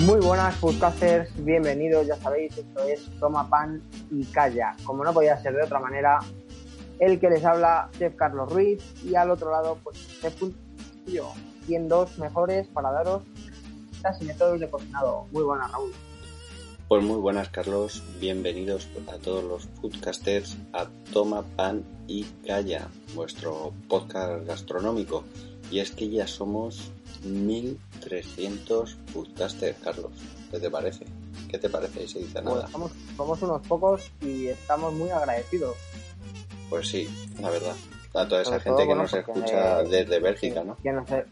Muy buenas podcasters, bienvenidos, ya sabéis, esto es Toma Pan y Calla. Como no podía ser de otra manera, el que les habla, Chef Carlos Ruiz, y al otro lado, pues Chef yo, 102 mejores para daros y métodos de cocinado. Muy buenas, Raúl. Pues muy buenas, Carlos. Bienvenidos a todos los foodcasters a Toma Pan y Calla, vuestro podcast gastronómico. Y es que ya somos 1300 foodcasters, Carlos. ¿Qué te parece? ¿Qué te parece? Se dice nada. Pues somos, unos pocos y estamos muy agradecidos. Pues sí, la verdad. A toda esa gente que nos escucha desde Bélgica, ¿no? Que no sé.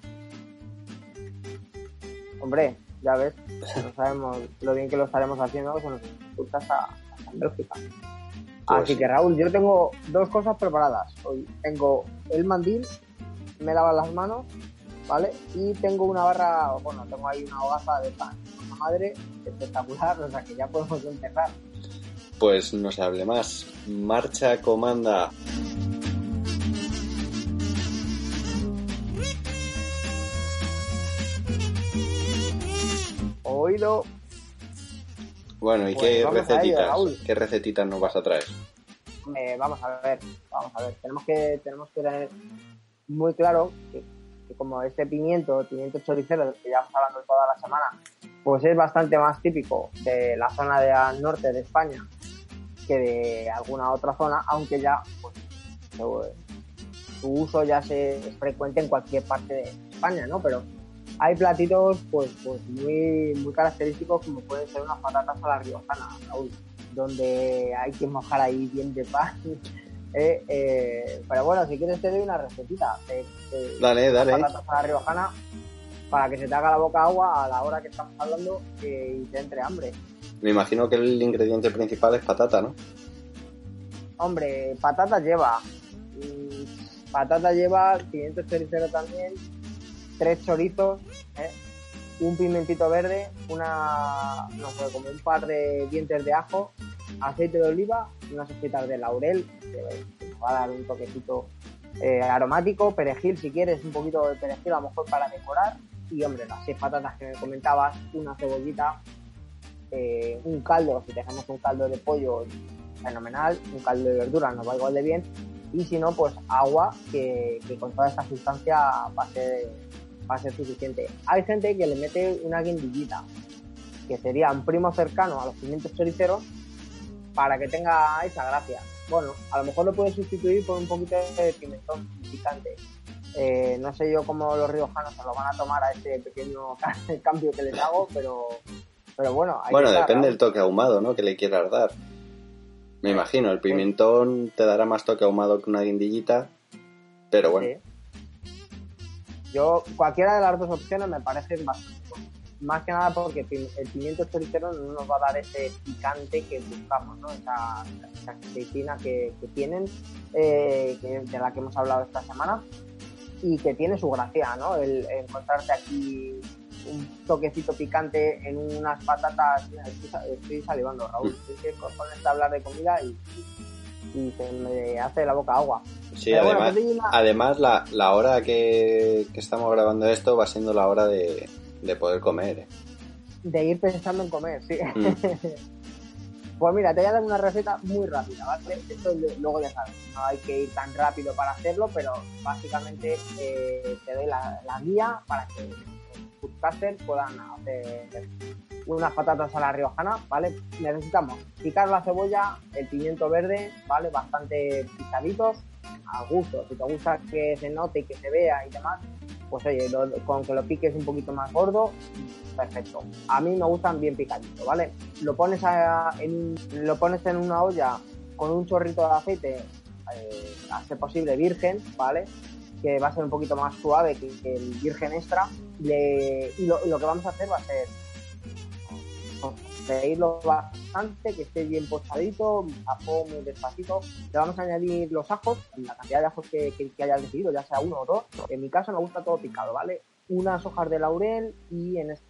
Hombre, ya ves, no sabemos lo bien que lo estaremos haciendo, que nos escuchas a, en Bélgica. Pues Así que Raúl, yo tengo dos cosas preparadas. Hoy tengo el mandil, me lavan las manos ¿vale? Y tengo una barra, bueno, tengo ahí una hogaza de pan, una madre espectacular, o sea que ya podemos empezar. Pues no se hable más. Marcha comanda. Oído. Bueno, ¿y pues qué recetitas? ¿Qué recetitas nos vas a traer? Eh, vamos a ver, vamos a ver. Tenemos que, tenemos que tener muy claro que como este pimiento, pimiento choricero del que llevamos hablando toda la semana, pues es bastante más típico de la zona de norte de España que de alguna otra zona, aunque ya pues, su, uso ya se, es frecuente en cualquier parte de España, ¿no? Pero hay platitos pues, pues muy, muy característicos como pueden ser unas patatas a la riojana, donde hay que mojar ahí bien de pan eh, eh, pero bueno, si quieres te doy una recetita. De, dale, dale. Patatas a la riojana para que se te haga la boca agua a la hora que estamos hablando y te entre hambre. Me imagino que el ingrediente principal es patata, ¿no? Hombre, patata lleva. patata lleva, 500 choricero también, tres chorizos, ¿eh? un pimentito verde, una, no sé, como un par de dientes de ajo, aceite de oliva, unas hojitas de laurel, que va a dar un toquecito eh, aromático, perejil si quieres, un poquito de perejil a lo mejor para decorar, y hombre, las seis patatas que me comentabas, una cebollita, eh, un caldo, si dejamos un caldo de pollo, fenomenal, un caldo de verdura nos va igual de bien, y si no, pues agua, que, con toda esta sustancia va a, ser, va a ser suficiente. Hay gente que le mete una guindillita, que sería un primo cercano a los pimientos choriceros, para que tenga esa gracia. Bueno, a lo mejor lo puedes sustituir por un poquito de pimentón picante. Eh, no sé yo cómo los riojanos se lo van a tomar a ese pequeño cambio que les hago, pero, pero bueno. bueno, depende del toque ahumado, ¿no? Que le quieras dar. Me imagino, el pimentón te dará más toque ahumado que una guindillita, pero bueno. Yo, cualquiera de las dos opciones me parece bastante más que nada porque el pimiento choricero no nos va a dar ese picante que buscamos, ¿no? esa, esa que, tienen, eh, de la que hemos hablado esta semana y que tiene su gracia, ¿no? El, encontrarte aquí un toquecito picante en unas patatas. Estoy, salivando, Raúl. Mm. Estoy con a hablar de comida y, y, se me hace la boca agua. Sí, además, además la, la hora que, que estamos grabando esto va siendo la hora de, de poder comer. ¿eh? De ir pensando en comer, sí. Mm. pues mira, te voy a dar una receta muy rápida, ¿vale? Esto luego ya sabes, no hay que ir tan rápido para hacerlo, pero básicamente eh, te doy la, guía para que los foodcasters puedan hacer unas patatas a la riojana, ¿vale? Necesitamos picar la cebolla, el pimiento verde, ¿vale? Bastante picaditos, a gusto. Si te gusta que se note y que se vea y demás, pues oye, con que lo piques un poquito más gordo, perfecto. A mí me gustan bien picaditos, ¿vale? Lo pones, en, lo pones en una olla con un chorrito de aceite, eh, a ser posible virgen, ¿vale? Que va a ser un poquito más suave que, el virgen extra. y lo, lo, que vamos a hacer va a ser freírlo bastante, que esté bien pochadito, a fuego muy despacito. Le vamos a añadir los ajos, la cantidad de ajos que, que, hayas decidido, ya sea uno o dos. En mi caso me gusta todo picado, ¿vale? Unas hojas de laurel y en este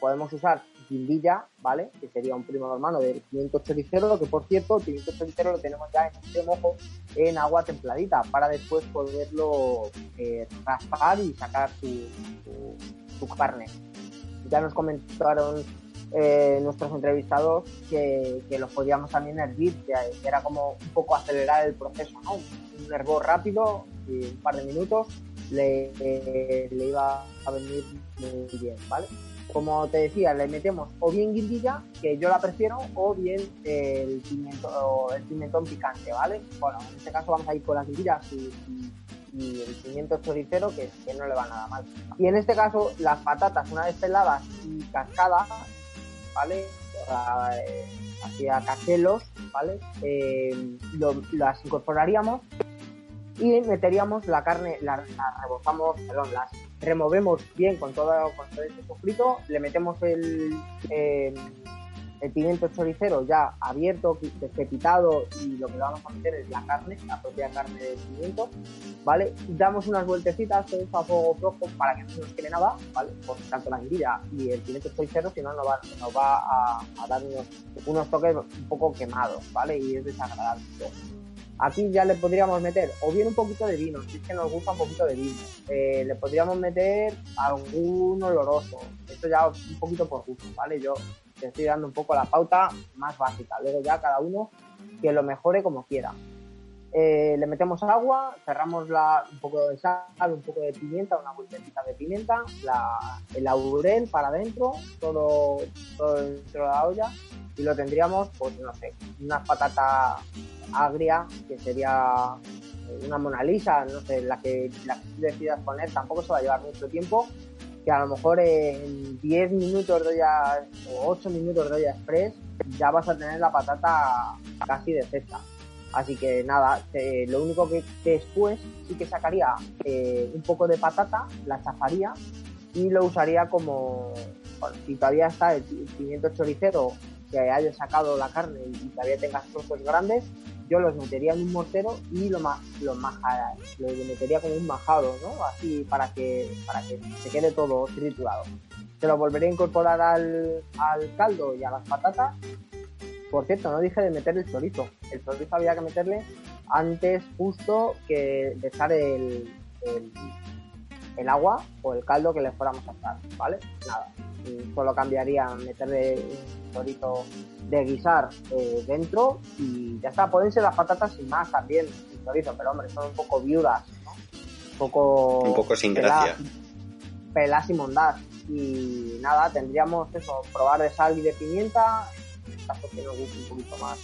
podemos usar guindilla, ¿vale? Que sería un primo hermano del pimiento choricero, que por cierto, el pimiento choricero lo tenemos ya en este mojo en agua templadita para después poderlo eh, raspar y sacar su carne ya nos comentaron eh, nuestros entrevistados que, que, los podíamos también hervir, que era como un poco acelerar el proceso, ¿no? Un hervor rápido, y un par de minutos, le, le iba a venir muy bien, ¿vale? como te decía, le metemos o bien guindilla, que yo la prefiero, o bien el pimiento, el pimentón picante, ¿vale? Bueno, en este caso vamos a ir con las guindillas y, el pimiento choricero, que, que, no le va nada mal. Y en este caso, las patatas, una vez peladas y cascadas, ¿vale? Eh, hacia cachelos, ¿vale? Eh, las incorporaríamos y meteríamos la carne, la, la rebozamos, perdón, las removemos bien con todo, con todo este sofrito, le metemos el, eh, el pimiento choricero ya abierto, despepitado y lo que vamos a meter es la carne, la propia carne del pimiento, ¿vale? Damos unas vueltecitas, todo a fuego flojo para que no se nos quede nada, ¿vale? Por tanto la guindilla y el pimiento choricero, si no nos va, nos va a, a dar unos, unos toques un poco quemados, ¿vale? Y es desagradable. Aquí ya le podríamos meter o bien un poquito de vino, si es que nos gusta un poquito de vino. Eh, le podríamos meter algún oloroso. Esto ya un poquito por gusto, ¿vale? Yo te estoy dando un poco la pauta más básica. Luego ya cada uno que lo mejore como quiera. Eh, le metemos agua, cerramos la, un poco de sal, un poco de pimienta, una vueltecita de pimienta, la, el laurel para adentro, todo, todo dentro de la olla y lo tendríamos, pues no sé, una patata agria, que sería una Mona Lisa, no sé, la que, la que decidas poner, tampoco se va a llevar mucho tiempo, a lo mejor en 10 minutos de olla o 8 minutos de olla express ya vas a tener la patata casi de cesta. Así que nada, lo único que después sí que sacaría eh, un poco de patata, la chafaría y lo usaría como, si todavía está el pimiento choricero que haya sacado la carne y todavía tengas trozos grandes, yo los metería en un mortero y lo más lo lo metería como un majado, ¿no? Así para que para que se quede todo triturado. Se lo volveré a incorporar al, al caldo y a las patatas. Por cierto, no dije de meter el chorizo. El chorizo había que meterle antes justo que de echar el, el, el agua o el caldo que le fuéramos a echar, ¿vale? Nada, solo cambiaría meterle un chorizo de guisar eh, dentro y ya está, pueden ser las patatas sin más también, sin chorizo, pero hombre, son un poco viudas, Un poco... Un poco sin gracia. Pelas y mondás. Y nada, tendríamos eso, probar de sal y de pimienta, en caso que nos guste un poquito más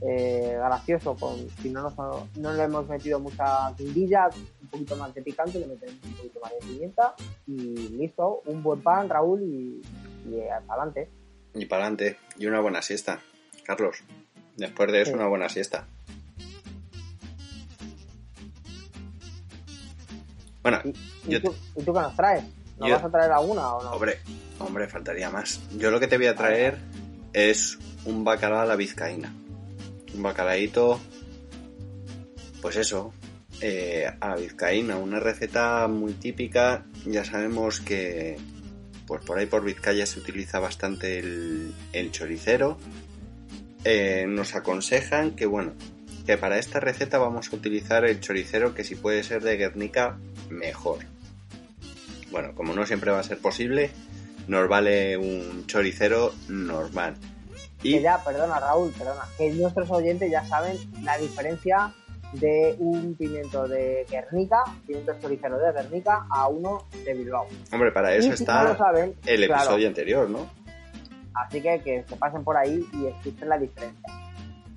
eh, gracioso, con, si no, nos, no le hemos metido mucha guindilla, poquito más de picante, le metemos un poquito más de pimienta y listo, un buen pan, Raúl, y, y para adelante. Y para adelante, y una buena siesta, Carlos. Después de eso, una buena siesta. Bueno, ¿Y, tú, qué nos traes? ¿Nos vas a traer alguna o no? Hombre, hombre, faltaría más. Yo lo que te voy a traer es un bacalao a la vizcaína. Un bacalaíto, pues eso, eh, a vizcaína. Una receta muy típica. Ya sabemos que pues por ahí por Vizcaya se utiliza bastante el, choricero. Eh, nos aconsejan que bueno, que para esta receta vamos a utilizar el choricero que si puede ser de Guernica, mejor. Bueno, como no siempre va a ser posible, nos vale un choricero normal. Y... ya, perdona Raúl, perdona, que nuestros oyentes ya saben la diferencia de un pimiento de Guernica, pimiento choricero de Guernica, a uno de Bilbao. Hombre, para eso está el episodio anterior, ¿no? Así que que se pasen por ahí y escuchen la diferencia.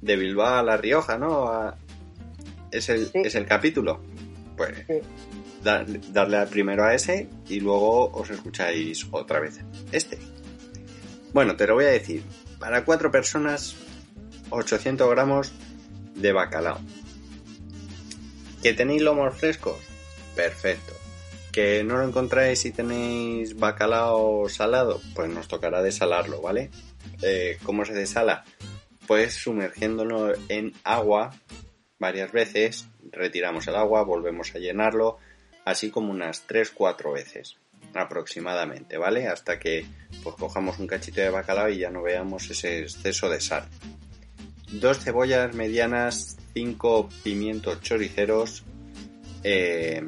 De Bilbao a La Rioja, ¿no? Es, el, es el capítulo. Pues darle primero a ese y luego os escucháis otra vez este. Bueno, te lo voy a decir. Para cuatro personas, 800 gramos de bacalao. ¿Que tenéis lomos frescos? Perfecto. ¿Que no lo encontráis y tenéis bacalao salado? Pues nos tocará desalarlo, ¿vale? Eh, ¿Cómo se desala? Pues sumergiéndolo en agua varias veces, retiramos el agua, volvemos a llenarlo, así como unas 3-4 veces aproximadamente, ¿vale? Hasta que pues cojamos un cachito de bacalao y ya no veamos ese exceso de sal. Dos cebollas medianas 5 pimientos choriceros, eh,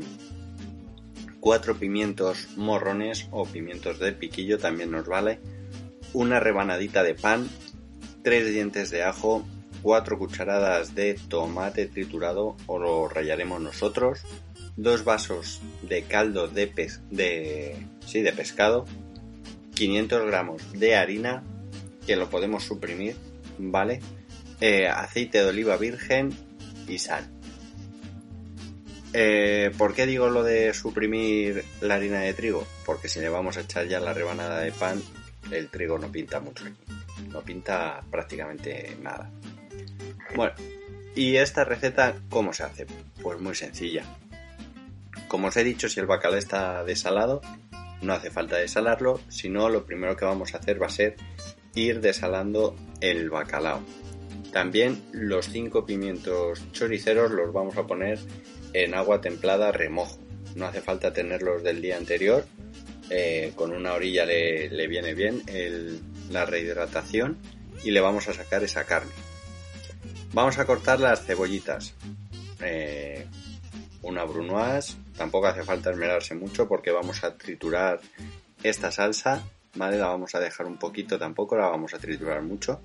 cuatro pimientos morrones o pimientos de piquillo también nos vale, una rebanadita de pan, tres dientes de ajo, cuatro cucharadas de tomate triturado o lo rallaremos nosotros, dos vasos de caldo de, de, sí, de pescado, 500 gramos de harina, que lo podemos suprimir, ¿vale? Eh, aceite de oliva virgen y sal. Eh, ¿Por qué digo lo de suprimir la harina de trigo? Porque si le vamos a echar ya la rebanada de pan, el trigo no pinta mucho aquí. No pinta prácticamente nada. Bueno, ¿y esta receta cómo se hace? Pues muy sencilla. Como os he dicho, si el bacalao está desalado, no hace falta desalarlo, sino lo primero que vamos a hacer va a ser ir desalando el bacalao. También los cinco pimientos choriceros los vamos a poner en agua templada remojo. No hace falta tenerlos del día anterior. Eh, con una orilla le, viene bien la rehidratación y le vamos a sacar esa carne. Vamos a cortar las cebollitas. Eh, una brunoise. Tampoco hace falta esmerarse mucho porque vamos a triturar esta salsa. ¿Vale? La vamos a dejar un poquito tampoco, la vamos a triturar mucho.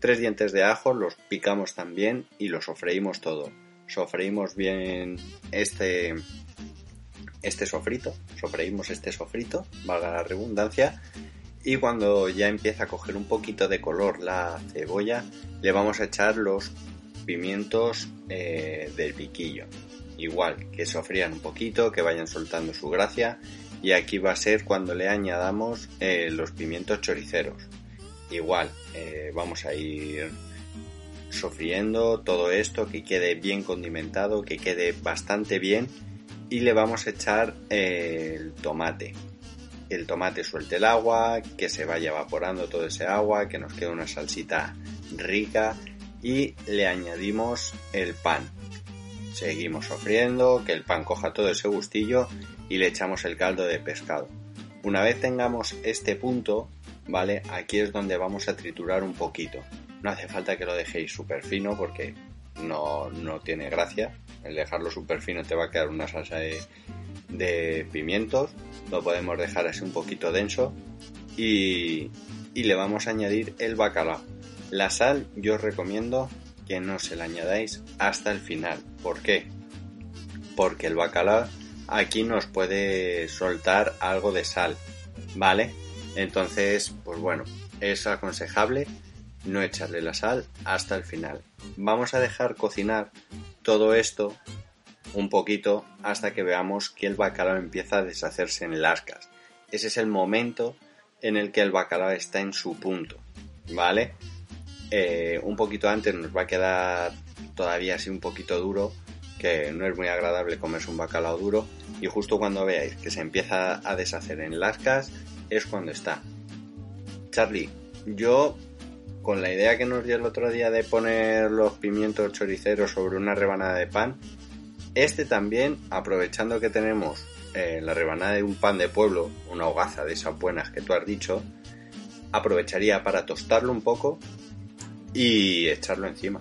Tres dientes de ajo, los picamos también y los sofreímos todo sofreímos bien este, este sofrito, sofreímos este sofrito, valga la redundancia, y cuando ya empieza a coger un poquito de color la cebolla, le vamos a echar los pimientos eh, del piquillo. Igual, que sofrían un poquito, que vayan soltando su gracia, y aquí va a ser cuando le añadamos eh, los pimientos choriceros. Igual, eh, vamos a ir sofriendo todo esto, que quede bien condimentado, que quede bastante bien y le vamos a echar el tomate. El tomate suelte el agua, que se vaya evaporando todo ese agua, que nos quede una salsita rica y le añadimos el pan. Seguimos sofriendo, que el pan coja todo ese gustillo y le echamos el caldo de pescado. Una vez tengamos este punto, ¿vale? Aquí es donde vamos a triturar un poquito. No hace falta que lo dejéis súper fino porque no, tiene gracia. El dejarlo súper fino te va a quedar una salsa de, pimientos. Lo podemos dejar así un poquito denso. Y, y le vamos a añadir el bacalao. La sal yo os recomiendo que no se la añadáis hasta el final. ¿Por qué? Porque el bacalao aquí nos puede soltar algo de sal. ¿Vale? Entonces, pues bueno, es aconsejable no echarle la sal hasta el final. Vamos a dejar cocinar todo esto un poquito hasta que veamos que el bacalao empieza a deshacerse en lascas. Ese es el momento en el que el bacalao está en su punto, ¿vale? Eh, un poquito antes nos va a quedar todavía así un poquito duro, que no es muy agradable comerse un bacalao duro, y justo cuando veáis que se empieza a deshacer en lascas es cuando está. Charlie, yo con la idea que nos dio el otro día de poner los pimientos choriceros sobre una rebanada de pan, este también, aprovechando que tenemos eh, la rebanada de un pan de pueblo, una hogaza de esas buenas que tú has dicho, aprovecharía para tostarlo un poco y echarlo encima.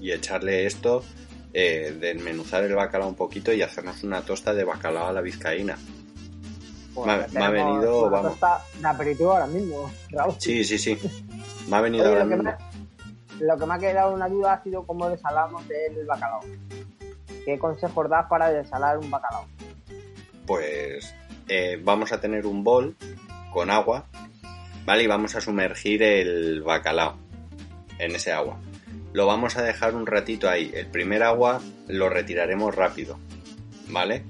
Y echarle esto, eh, desmenuzar el bacalao un poquito y hacernos una tosta de bacalao a la vizcaína. Me, ha venido, vamos. De aperitivo ahora mismo, Raúl. Sí, sí, sí. Me ha venido lo, que me, lo que me ha quedado una duda ha sido cómo desalamos el bacalao. ¿Qué consejos das para desalar un bacalao? Pues eh, vamos a tener un bol con agua, ¿vale? Y vamos a sumergir el bacalao en ese agua. Lo vamos a dejar un ratito ahí. El primer agua lo retiraremos rápido, ¿vale?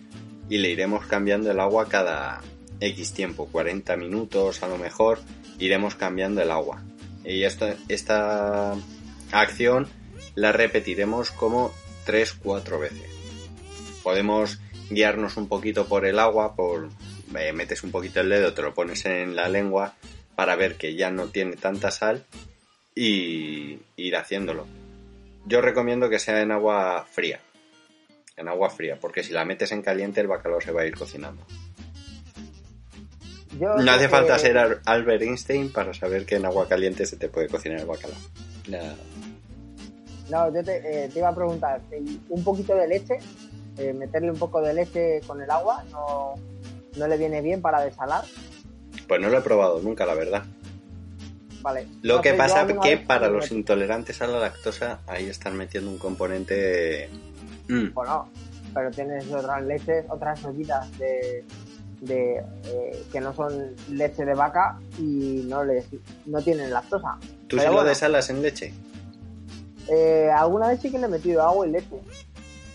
Y le iremos cambiando el agua cada X tiempo, 40 minutos a lo mejor, iremos cambiando el agua. Y esta, esta acción la repetiremos como 3-4 veces. Podemos guiarnos un poquito por el agua, por eh, metes un poquito el dedo, te lo pones en la lengua para ver que ya no tiene tanta sal y ir haciéndolo. Yo recomiendo que sea en agua fría, en agua fría, porque si la metes en caliente el bacalao se va a ir cocinando no hace falta ser Albert Einstein para saber que en agua caliente se te puede cocinar el bacalao. No, yo eh, te, iba a preguntar, un poquito de leche, eh, meterle un poco de leche con el agua, no, no le viene bien para desalar. Pues no lo he probado nunca, la verdad. Vale. Lo No que pasa alguna que para los intolerantes a la lactosa ahí están metiendo un componente... Mm, Bueno, pero tienes otras leches, otras ollitas de, de eh, que no son leche de vaca y no les no tienen lactosa. ¿Tú Pero sí lo bueno. desalas en leche? Eh, alguna vez sí que le he metido agua y leche.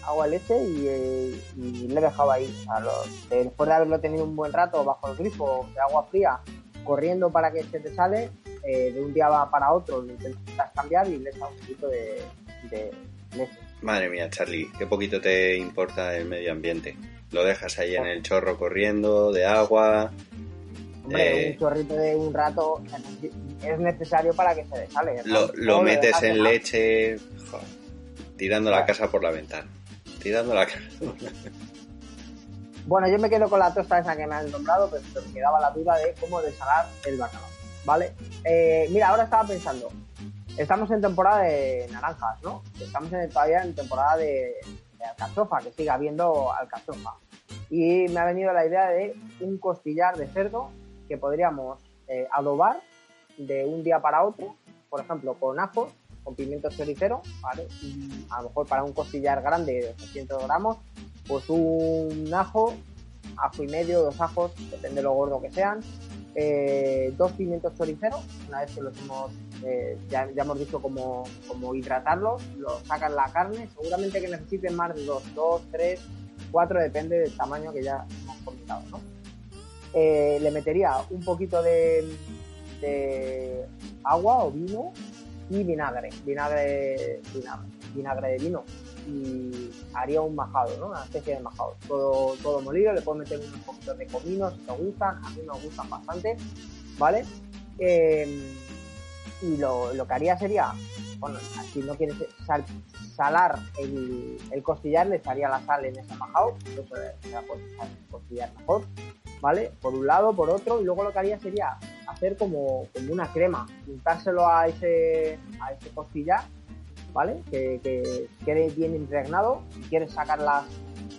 Agua y leche y, eh, y le he dejado ahí. O sea, lo- después de haberlo tenido un buen rato bajo el grifo de agua fría, corriendo para que se te sale, eh, de un día va para otro lo intentas cambiar y le echas un poquito de, de leche. Madre mía, Charlie, qué poquito te importa el medio ambiente. Lo dejas ahí en el chorro corriendo de agua. Hombre, Eh. un chorrito de un rato es necesario para que se desale. Lo, ¿no? lo metes en leche, joder, tirando la casa por la ventana. Tirando la casa. Bueno, yo me quedo con la tosta esa que me han nombrado, pero me quedaba la duda de cómo desalar el bacalao. ¿Vale? Eh, mira, ahora estaba pensando. Estamos en temporada de naranjas, ¿no? Estamos en- todavía en temporada de, de alcachofa, que siga habiendo alcachofa. Y me ha venido la idea de un costillar de cerdo que podríamos eh, adobar de un día para otro, por ejemplo, con ajos, con pimiento choricero, a lo mejor para un costillar grande de 800 gramos, pues un ajo, ajo y medio, dos ajos, depende de lo gordo que sean, eh, dos pimientos choriceros, una vez que los hemos, eh, ya, ya hemos dicho cómo, cómo hidratarlos, los sacan la carne, seguramente que necesiten más de dos, dos, tres, cuatro, depende del tamaño que ya hemos comentado, ¿no? Eh, le metería un poquito de, agua o vino y vinagre, vinagre, vinagre, vinagre de vino y haría un majado, ¿no? Una especie de majado. Todo, todo molido, le puedo meter unos poquitos de comino si te gustan, a mí me gustan bastante, ¿vale? Eh, y lo, lo que haría sería, bueno, si no quieres sal- salar el, el costillar, le echaría la sal en ese majado, eso se puede echar el costillar mejor, ¿vale? Por un lado, por otro, y luego lo que haría sería hacer como, como una crema, untárselo a ese, a ese costillar, ¿vale? Que, que quede bien impregnado. Si quieres sacar las,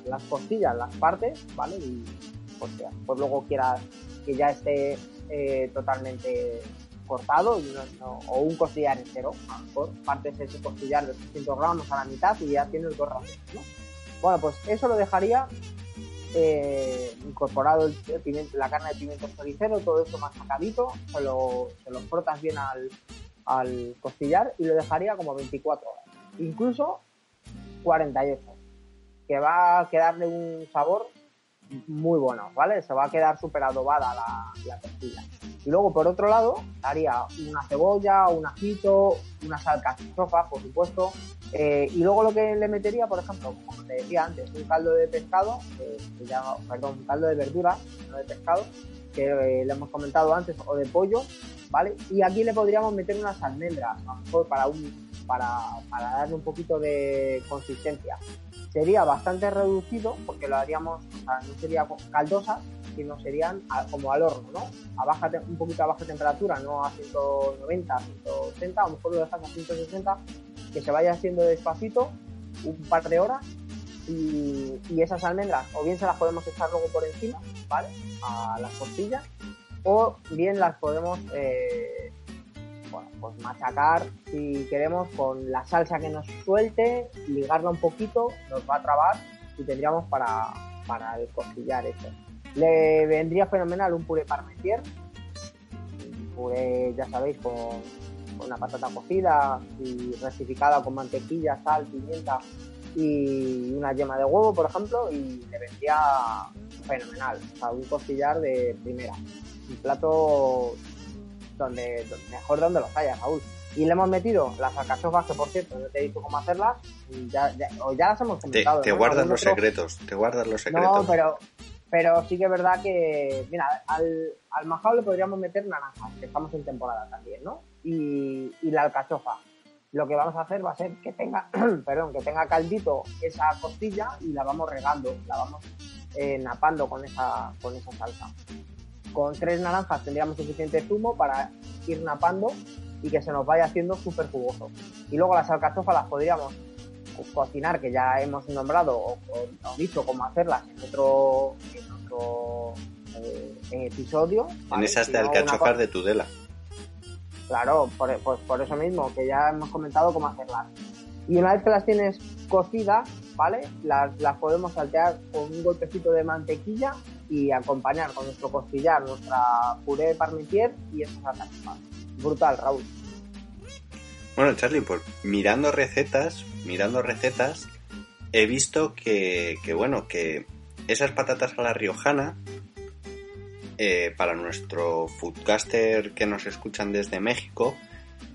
las costillas, las partes, ¿vale? Y pues, pues luego quieras que ya esté eh, totalmente cortado y no- o un costillar entero. A lo mejor partes ese costillar de 800 gramos a la mitad y ya tienes dos raciones, ¿no? Bueno, pues eso lo dejaría eh, incorporado el, el pimiento- la carne de pimiento choricero, todo eso machacadito, se lo, se lo frotas bien al, al costillar y lo dejaría como 24 horas, incluso 48, que va a quedarle un sabor muy bueno, ¿vale? Se va a quedar súper adobada la, la costilla. Y luego, por otro lado, haría una cebolla, un ajito, unas alcachofas, por supuesto. eh, y luego lo que le metería, por ejemplo, como te decía antes, un caldo de pescado, eh, ya- perdón, un caldo de verdura, no de pescado, que eh, le hemos comentado antes, o de pollo, ¿vale? Y aquí le podríamos meter unas almendras, a lo mejor para, un, para, para darle un poquito de consistencia. Sería bastante reducido porque lo haríamos, no sería caldosa, sino serían como al horno, ¿no? A baja, un poquito a baja temperatura, no a 190, 180, a lo mejor lo dejas a 160, que se vaya haciendo despacito, un par de horas, y, y esas almendras, o bien se las podemos echar luego por encima, ¿vale? A las costillas, o bien las podemos eh, pues machacar si queremos con la salsa que nos suelte, ligarla un poquito, nos va a trabar y tendríamos para, para el costillar eso. Le vendría fenomenal un puré parmentier, un puré, ya sabéis, con, con una patata cocida y rectificada con mantequilla, sal, pimienta y una yema de huevo, por ejemplo, y le vendría fenomenal. O un costillar de primera. Un plato donde, donde- mejor donde los haya, Raúl. Y le hemos metido las alcachofas, que por cierto, no te he dicho cómo hacerlas, y ya, ya, las hemos Te, comentado. te ¿no? guardas los otro- secretos, te guardas los secretos. no, pero, pero sí que es verdad que, mira, al, al majao le podríamos meter naranjas, que estamos en temporada también, ¿no? Y, y la alcachofa. Lo que vamos a hacer va a ser que tenga, perdón, que tenga caldito esa costilla y la vamos regando, la vamos eh, napando con esa, con esa salsa. Con tres naranjas tendríamos suficiente zumo para ir napando y que se nos vaya haciendo súper jugoso. Y luego las alcachofas las podríamos co- cocinar, que ya hemos nombrado o, o- o dicho cómo hacerlas en otro, en eh, episodio. En esas de alcachofas de Tudela. Claro, por, pues por eso mismo, que ya hemos comentado cómo hacerlas. Y una vez que las tienes cocidas, ¿vale? Las, las podemos saltear con un golpecito de mantequilla y acompañar con nuestro costillar, nuestra puré de parmentier y esas alcachofas. Brutal, Raúl. Bueno, Charlie, pues mirando recetas, mirando recetas, he visto que, que bueno, que esas patatas a la riojana, eh, para nuestro foodcaster que nos escuchan desde México,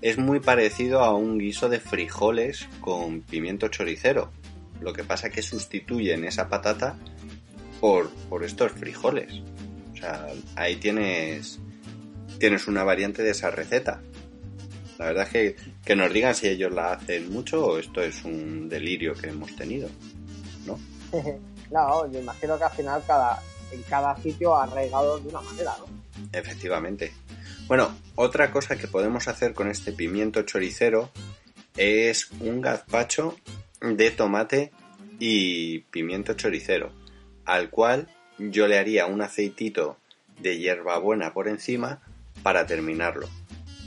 es muy parecido a un guiso de frijoles con pimiento choricero. Lo que pasa que sustituyen esa patata por, por estos frijoles. O sea, ahí tienes, tienes una variante de esa receta. La verdad es que, que nos digan si ellos la hacen mucho o esto es un delirio que hemos tenido, ¿no? no, yo imagino que al final cada, en cada sitio ha arraigado de una manera, ¿no? Efectivamente. Bueno, otra cosa que podemos hacer con este pimiento choricero es un gazpacho de tomate y pimiento choricero, al cual yo le haría un aceitito de hierbabuena por encima para terminarlo.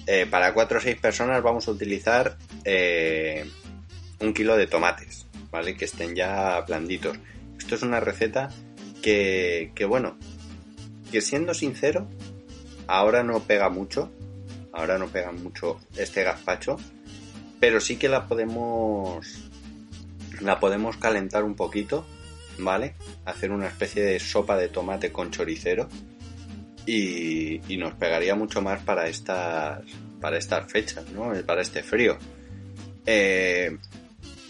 Eh, para 4 o 6 personas vamos a utilizar eh, un kilo de tomates, ¿vale? Que estén ya blanditos. Esto es una receta que, que, bueno, que siendo sincero, ahora no pega mucho, ahora no pega mucho este gazpacho, pero sí que la podemos, la podemos calentar un poquito, ¿vale? Hacer una especie de sopa de tomate con choricero y, nos pegaría mucho más para estas, para estas fechas, ¿no? Para este frío. Eh,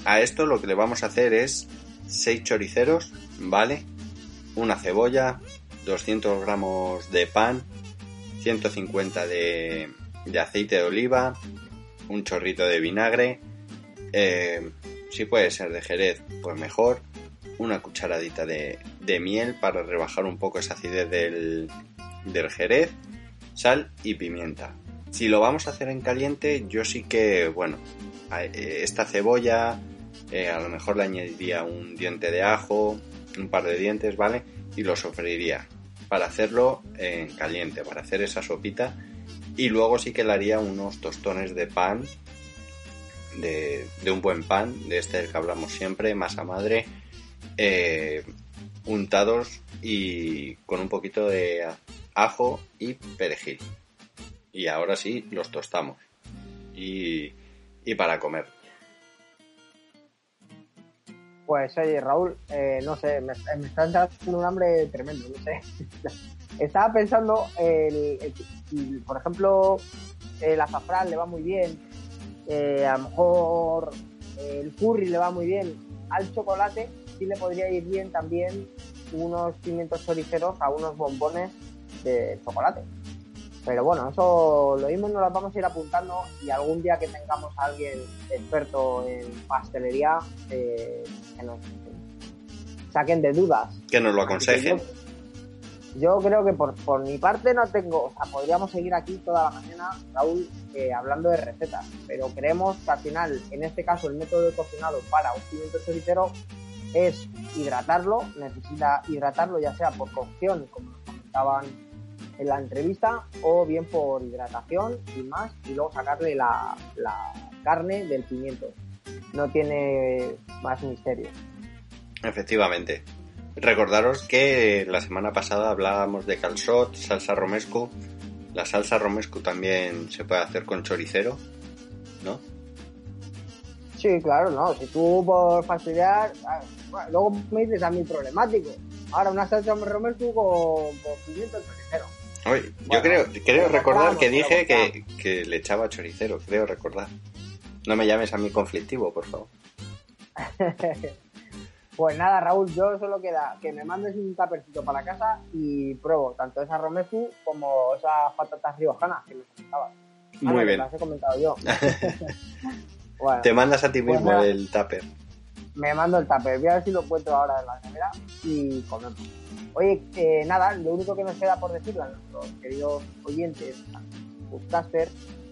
a esto lo que le vamos a hacer es 6 choriceros, ¿vale? Una cebolla, 200 gramos de pan, 150 de, de aceite de oliva, un chorrito de vinagre, eh, si puede ser de jerez, pues mejor, una cucharadita de, de miel para rebajar un poco esa acidez del, del jerez, sal y pimienta. Si lo vamos a hacer en caliente, yo sí que, bueno, eh, esta cebolla, eh, a lo mejor le añadiría un diente de ajo, un par de dientes, ¿vale? Y lo sofreiría para hacerlo en caliente, para hacer esa sopita. Y luego sí que le haría unos tostones de pan, de, un buen pan, de este que hablamos siempre, masa madre, eh, untados y con un poquito de ajo y perejil. Y ahora sí, los tostamos. Y, y para comer. Pues oye, Raúl, eh, no sé, me, está entrando un hambre tremendo, no sé. Estaba pensando, el, por ejemplo, el azafrán le va muy bien, eh, a lo mejor el curry le va muy bien, al chocolate sí le podría ir bien también unos pimientos choriceros a unos bombones de chocolate. Pero bueno, eso lo mismo nos lo vamos a ir apuntando y algún día que tengamos a alguien experto en pastelería eh, que nos saquen de dudas. Que nos lo aconsejen. Yo, creo que por, por, mi parte no tengo, o sea, podríamos seguir aquí toda la mañana, Raúl, eh, hablando de recetas, pero creemos que al final, en este caso, el método de cocinado para un pimiento choricero es hidratarlo, necesita hidratarlo ya sea por cocción, como nos comentaban en la entrevista o bien por hidratación y más y luego sacarle la, carne del pimiento. No tiene más misterio. Efectivamente. Recordaros que la semana pasada hablábamos de calzot, salsa romesco. La salsa romesco también se puede hacer con choricero, ¿no? Sí, claro, no. Si tú por fastidiar, ah, luego me dices a mí problemático. Ahora una salsa romesco con, con pimiento choricero yo creo, creo recordar que dije que, le echaba choricero, creo recordar. No me llames a mí conflictivo, por favor. pues nada, Raúl, yo solo queda que me mandes un tapercito para la casa y pruebo tanto esa romesu como esas patatas riojanas que me comentabas. Muy bien. Las he comentado yo. Te mandas a ti pues mismo el tupper. Me mando el tupper. Voy a ver si lo encuentro ahora en la nevera y comemos. Oye, eh, nada, lo único que nos queda por decirle a nuestros queridos oyentes, Podcaster,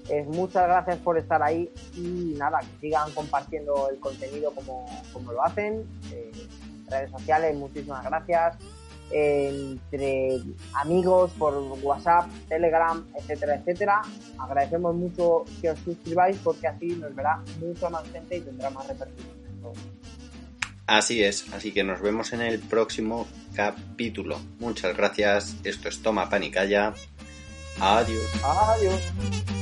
es muchas gracias por estar ahí y nada, que sigan compartiendo el contenido como, como lo hacen. Eh, redes sociales, muchísimas gracias. Entre amigos por WhatsApp, Telegram, etcétera, etcétera. Agradecemos mucho que os suscribáis porque así nos verá mucha más gente y tendrá más repercusión. Así es, así que nos vemos en el próximo capítulo. Muchas gracias. Esto es Toma Panicaya. Adiós. Adiós.